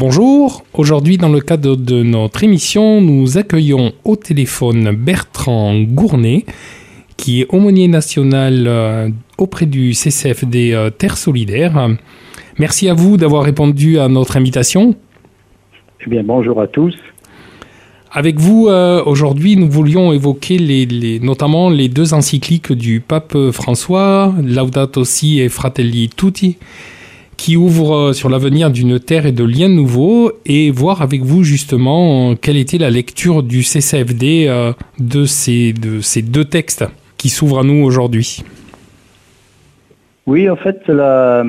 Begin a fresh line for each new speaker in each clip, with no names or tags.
Bonjour, aujourd'hui dans le cadre de notre émission, nous accueillons au téléphone Bertrand Gournay, qui est aumônier national euh, auprès du CCFD euh, Terre Solidaire. Merci à vous d'avoir répondu à notre invitation.
Eh bien, bonjour à tous.
Avec vous, euh, aujourd'hui, nous voulions évoquer les, notamment les deux encycliques du pape François, Laudato Si et Fratelli Tutti, qui ouvre euh, sur l'avenir d'une terre et de liens nouveaux et voir avec vous justement quelle était la lecture du CCFD euh, de ces, de ces deux textes qui s'ouvrent à nous aujourd'hui.
Oui, en fait, la,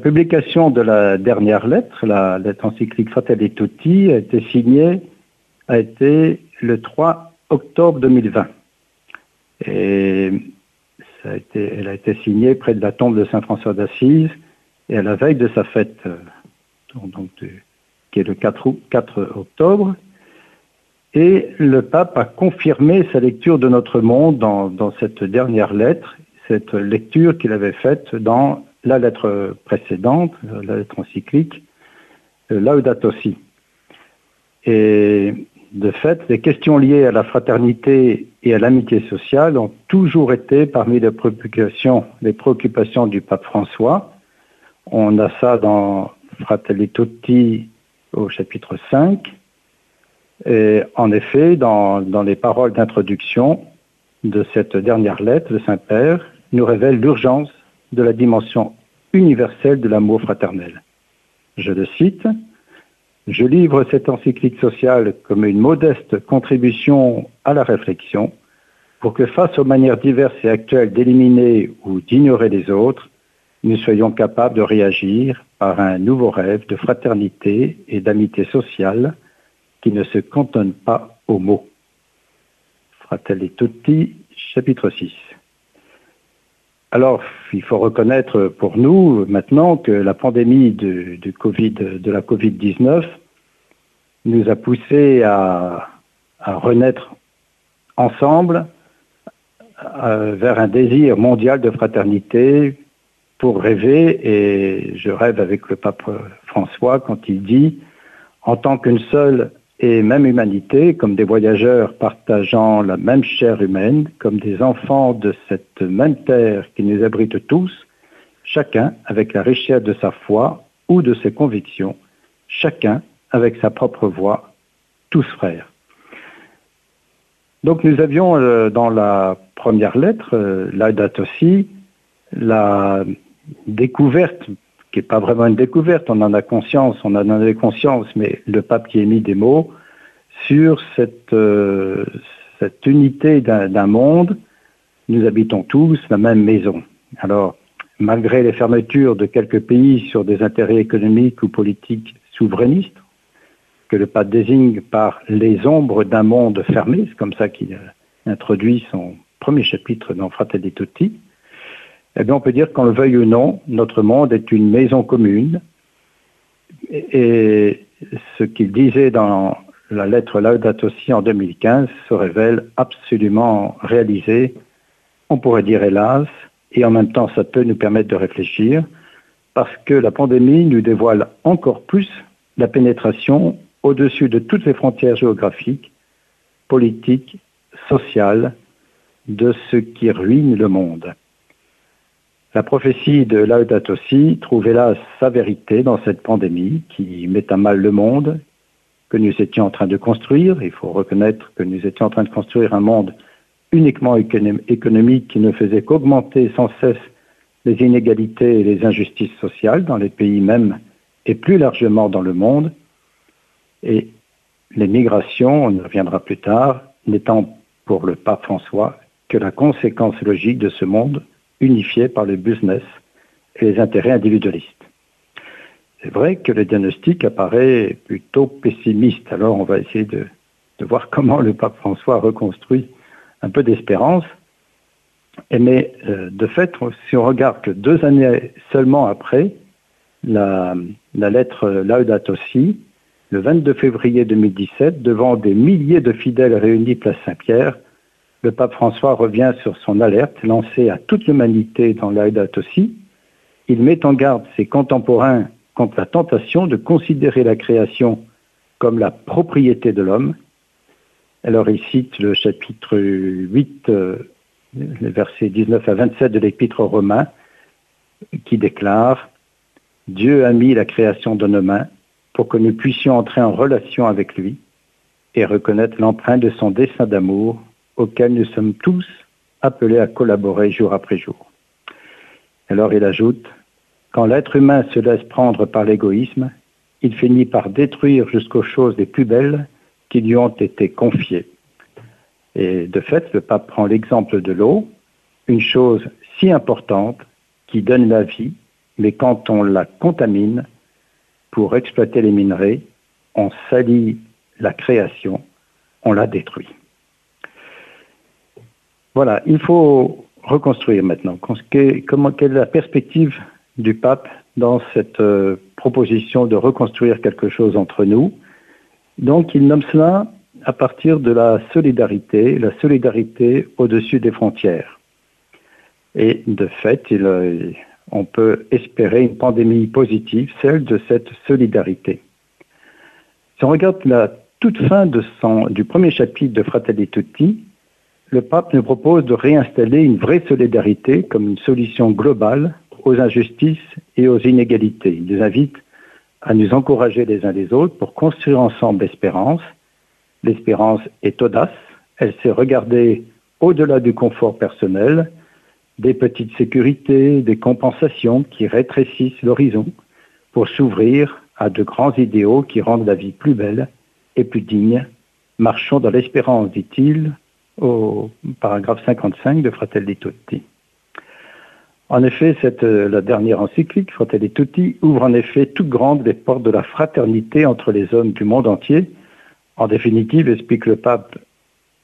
publication de la dernière lettre, la lettre encyclique Fratelli Tutti, a été signée, a été le 3 octobre 2020. Et ça elle a été signée près de la tombe de Saint François d'Assise et à la veille de sa fête, euh, qui est le 4, 4 octobre, et le pape a confirmé sa lecture de notre monde dans, dans cette dernière lettre, cette lecture qu'il avait faite dans la lettre précédente, la lettre encyclique, euh, Laudato Si. Et de fait, les questions liées à la fraternité et à l'amitié sociale ont toujours été parmi les préoccupations, les préoccupations du pape François, on a ça dans Fratelli Tutti au chapitre 5. Et en effet, dans, les paroles d'introduction de cette dernière lettre, le Saint-Père nous révèle l'urgence de la dimension universelle de l'amour fraternel. Je le cite, Je livre cette encyclique sociale comme une modeste contribution à la réflexion pour que face aux manières diverses et actuelles d'éliminer ou d'ignorer les autres, nous soyons capables de réagir par un nouveau rêve de fraternité et d'amitié sociale qui ne se cantonne pas aux mots. Fratelli Tutti, chapitre 6. Alors, il faut reconnaître pour nous maintenant que la pandémie de, la Covid-19 nous a poussés à, renaître ensemble euh, vers un désir mondial de fraternité, pour rêver, et je rêve avec le pape François quand il dit, en tant qu'une seule et même humanité, comme des voyageurs partageant la même chair humaine, comme des enfants de cette même terre qui nous abrite tous, chacun avec la richesse de sa foi ou de ses convictions, chacun avec sa propre voix, tous frères. Donc nous avions euh, dans la première lettre, euh, la date aussi, la découverte, qui n'est pas vraiment une découverte, on en a conscience, on en avait conscience, mais le pape qui émis des mots sur cette, euh, unité d'un monde, nous habitons tous la même maison. Alors, malgré les fermetures de quelques pays sur des intérêts économiques ou politiques souverainistes, que le pape désigne par les ombres d'un monde fermé, c'est comme ça qu'il introduit son premier chapitre dans Fratelli Tutti, eh bien, on peut dire qu'on le veuille ou non, notre monde est une maison commune. Et ce qu'il disait dans la lettre Laudato Si en 2015 se révèle absolument réalisé, on pourrait dire hélas, et en même temps ça peut nous permettre de réfléchir, parce que la pandémie nous dévoile encore plus la pénétration au-dessus de toutes les frontières géographiques, politiques, sociales, de ce qui ruine le monde. La prophétie de Laudato Si trouve hélas sa vérité dans cette pandémie qui met à mal le monde que nous étions en train de construire. Il faut reconnaître que nous étions en train de construire un monde uniquement économique qui ne faisait qu'augmenter sans cesse les inégalités et les injustices sociales dans les pays mêmes et plus largement dans le monde. Et les migrations, on y reviendra plus tard, n'étant pour le pape François que la conséquence logique de ce monde unifié par le business et les intérêts individualistes. C'est vrai que le diagnostic apparaît plutôt pessimiste, alors on va essayer de de voir comment le pape François reconstruit un peu d'espérance. Mais euh, de fait, si on regarde que deux années seulement après la, la lettre Laudato Si, le 22 février 2017, devant des milliers de fidèles réunis place Saint-Pierre, le pape François revient sur son alerte lancée à toute l'humanité dans Laudato Si. Il met en garde ses contemporains contre la tentation de considérer la création comme la propriété de l'homme. Alors il cite le chapitre 8, euh, les versets 19 à 27 de l'Épître aux Romains, qui déclare Dieu a mis la création de nos mains pour que nous puissions entrer en relation avec lui et reconnaître l'empreinte de son dessein d'amour auquel nous sommes tous appelés à collaborer jour après jour. Alors il ajoute, quand l'être humain se laisse prendre par l'égoïsme, il finit par détruire jusqu'aux choses les plus belles qui lui ont été confiées. Et de fait, le pape prend l'exemple de l'eau, une chose si importante qui donne la vie, mais quand on la contamine pour exploiter les minerais, on salit la création, on la détruit. Voilà, il faut reconstruire maintenant. Comment, quelle est la perspective du pape dans cette euh, proposition de reconstruire quelque chose entre nous Donc, il nomme cela à partir de la solidarité, la solidarité au-dessus des frontières. Et de fait, euh, on peut espérer une pandémie positive, celle de cette solidarité. Si on regarde la toute fin du premier chapitre de Fratelli Tutti, le pape nous propose de réinstaller une vraie solidarité comme une solution globale aux injustices et aux inégalités. Il nous invite à nous encourager les uns les autres pour construire ensemble l'espérance. L'espérance est audace, elle sait regarder au-delà du confort personnel, des petites sécurités, des compensations qui rétrécissent l'horizon pour s'ouvrir à de grands idéaux qui rendent la vie plus belle et plus digne. Marchons dans l'espérance, dit-il, au paragraphe 55 de Fratelli Tutti. En effet, euh, la dernière encyclique, Fratelli Tutti, ouvre en effet toutes grandes les portes de la fraternité entre les hommes du monde entier. En définitive, explique le pape,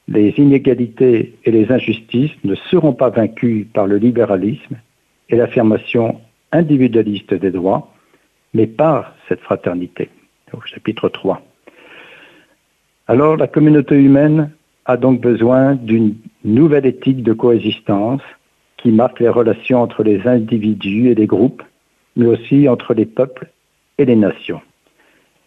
les inégalités et les injustices ne seront pas vaincues par le libéralisme et l'affirmation individualiste des droits, mais par cette fraternité. Au chapitre 3. Alors la communauté humaine a donc besoin d'une nouvelle éthique de coexistence qui marque les relations entre les individus et les groupes, mais aussi entre les peuples et les nations.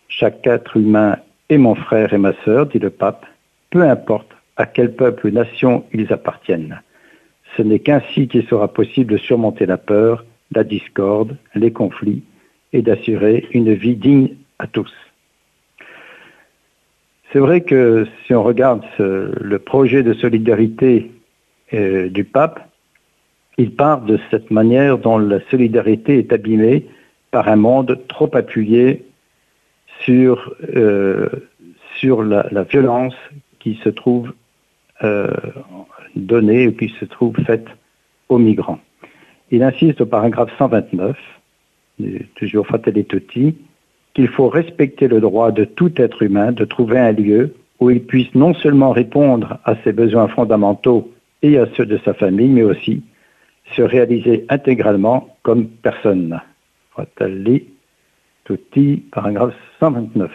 Chaque être humain est mon frère et ma sœur, dit le pape, peu importe à quel peuple ou nation ils appartiennent. Ce n'est qu'ainsi qu'il sera possible de surmonter la peur, la discorde, les conflits et d'assurer une vie digne à tous. C'est vrai que si on regarde le projet de solidarité euh, du pape, il part de cette manière dont la solidarité est abîmée par un monde trop appuyé sur, euh, sur la, violence qui se trouve euh, donnée ou qui se trouve faite aux migrants. Il insiste au paragraphe 129, toujours Fratelli Tutti, qu'il faut respecter le droit de tout être humain de trouver un lieu où il puisse non seulement répondre à ses besoins fondamentaux et à ceux de sa famille, mais aussi se réaliser intégralement comme personne. Fratelli Tutti, paragraphe 129.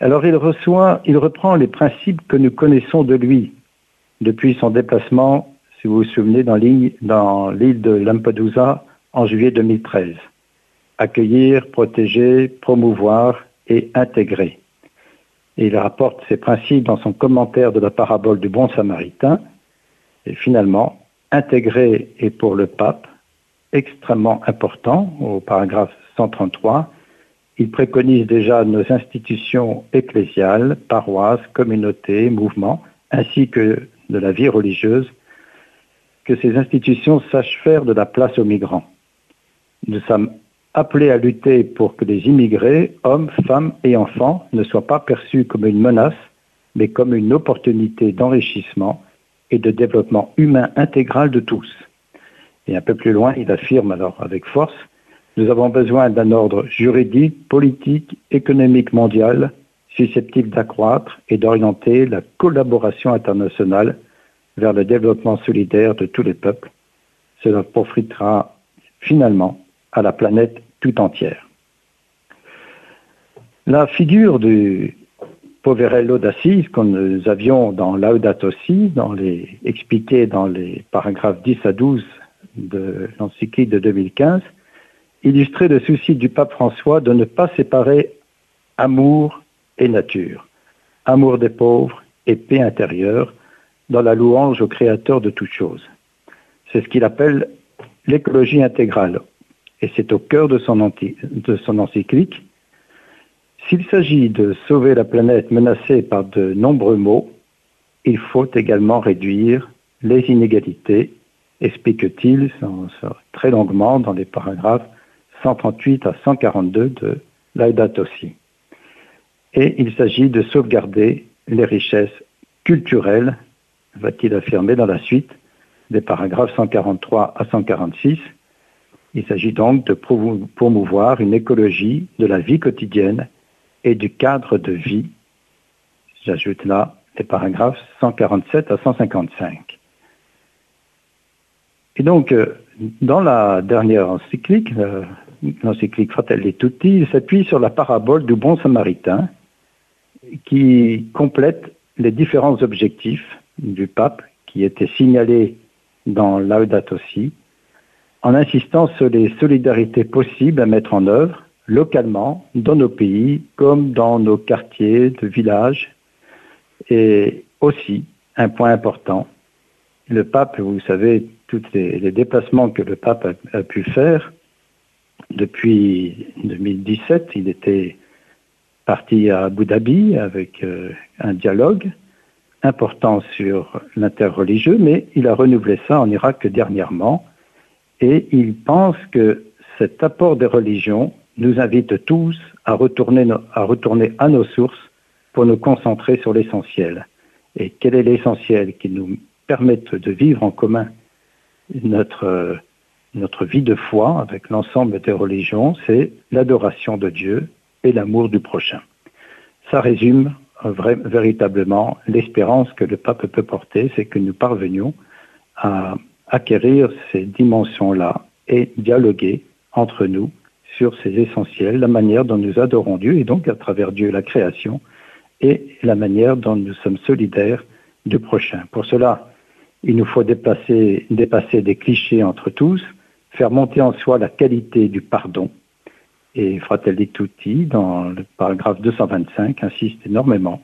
Alors il il reprend les principes que nous connaissons de lui depuis son déplacement, si vous vous souvenez, dans l'île de Lampedusa en juillet 2013 accueillir, protéger, promouvoir et intégrer. Il rapporte ces principes dans son commentaire de la parabole du bon samaritain. Et finalement, intégrer est pour le pape extrêmement important au paragraphe 133. Il préconise déjà nos institutions ecclésiales, paroisses, communautés, mouvements, ainsi que de la vie religieuse, que ces institutions sachent faire de la place aux migrants. Nous sommes appelé à lutter pour que les immigrés, hommes, femmes et enfants, ne soient pas perçus comme une menace, mais comme une opportunité d'enrichissement et de développement humain intégral de tous. Et un peu plus loin, il affirme alors avec force, nous avons besoin d'un ordre juridique, politique, économique mondial susceptible d'accroître et d'orienter la collaboration internationale vers le développement solidaire de tous les peuples. Cela profitera finalement à la planète tout entière. La figure du Poverello d'Assise que nous avions dans Laudato Si, expliqué dans les paragraphes 10 à 12 de l'encyclique de 2015, illustrait le souci du pape François de ne pas séparer amour et nature, amour des pauvres et paix intérieure dans la louange au Créateur de toutes choses. C'est ce qu'il appelle l'écologie intégrale, et c'est au cœur de son, encyclique. S'il s'agit de sauver la planète menacée par de nombreux maux, il faut également réduire les inégalités, explique-t-il très longuement dans les paragraphes 138 à 142 de Laudato Si. Et il s'agit de sauvegarder les richesses culturelles, va-t-il affirmer dans la suite des paragraphes 143 à 146. Il s'agit donc de promouvoir une écologie de la vie quotidienne et du cadre de vie. J'ajoute là les paragraphes 147 à 155. Et donc, euh, dans la dernière encyclique, euh, l'encyclique Fratelli Tutti, il s'appuie sur la parabole du bon samaritain qui complète les différents objectifs du pape qui étaient signalés dans Laudato Si, en insistant sur les solidarités possibles à mettre en œuvre localement dans nos pays comme dans nos quartiers de villages. Et aussi, un point important, le pape, vous savez, tous les, déplacements que le pape a pu faire, depuis 2017, il était parti à Abu Dhabi avec euh, un dialogue important sur l'interreligieux, mais il a renouvelé ça en Irak dernièrement et il pense que cet apport des religions nous invite tous à retourner, à nos sources pour nous concentrer sur l'essentiel. Et quel est l'essentiel qui nous permette de vivre en commun notre notre vie de foi avec l'ensemble des religions, c'est l'adoration de Dieu et l'amour du prochain. Ça résume véritablement l'espérance que le pape peut porter, c'est que nous parvenions à acquérir ces dimensions-là et dialoguer entre nous sur ces essentiels, la manière dont nous adorons Dieu et donc à travers Dieu la création et la manière dont nous sommes solidaires du prochain. Pour cela, il nous faut dépasser des clichés entre tous, faire monter en soi la qualité du pardon. Et Fratelli Tutti, dans le paragraphe 225, insiste énormément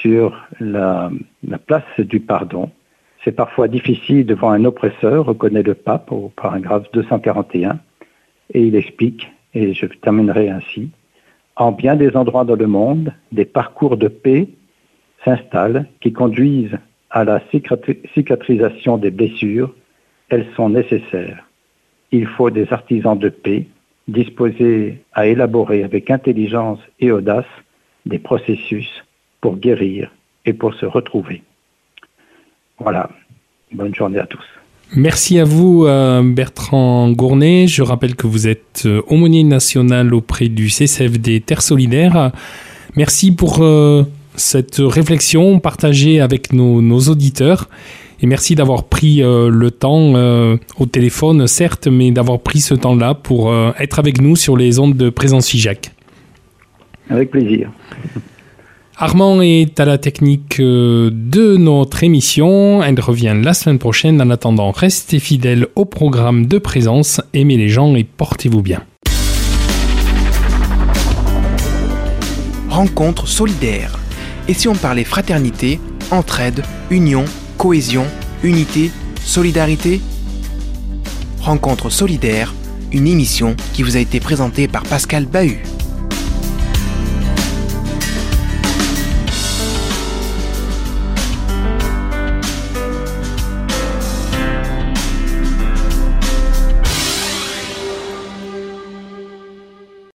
sur la, place du pardon. C'est parfois difficile devant un oppresseur, reconnaît le pape au paragraphe 241, et il explique, et je terminerai ainsi, en bien des endroits dans le monde, des parcours de paix s'installent qui conduisent à la cicatrisation des blessures. Elles sont nécessaires il faut des artisans de paix disposés à élaborer avec intelligence et audace des processus pour guérir et pour se retrouver. Voilà. Bonne journée à tous.
Merci à vous, euh, Bertrand Gournay. Je rappelle que vous êtes euh, aumônier national auprès du CCFD Terre Solidaire. Merci pour euh, cette réflexion partagée avec nos, nos auditeurs. Et merci d'avoir pris euh, le temps euh, au téléphone, certes, mais d'avoir pris ce temps-là pour être avec nous sur les ondes de présence FIJAC.
Avec plaisir.
Armand est à la technique de notre émission. Elle revient la semaine prochaine. En attendant, restez fidèles au programme de présence, aimez les gens et portez-vous bien.
Rencontre solidaire. Et si on parlait fraternité, entraide, union, cohésion, unité, solidarité? Rencontre solidaire, une émission qui vous a été présentée par Pascal Bahut.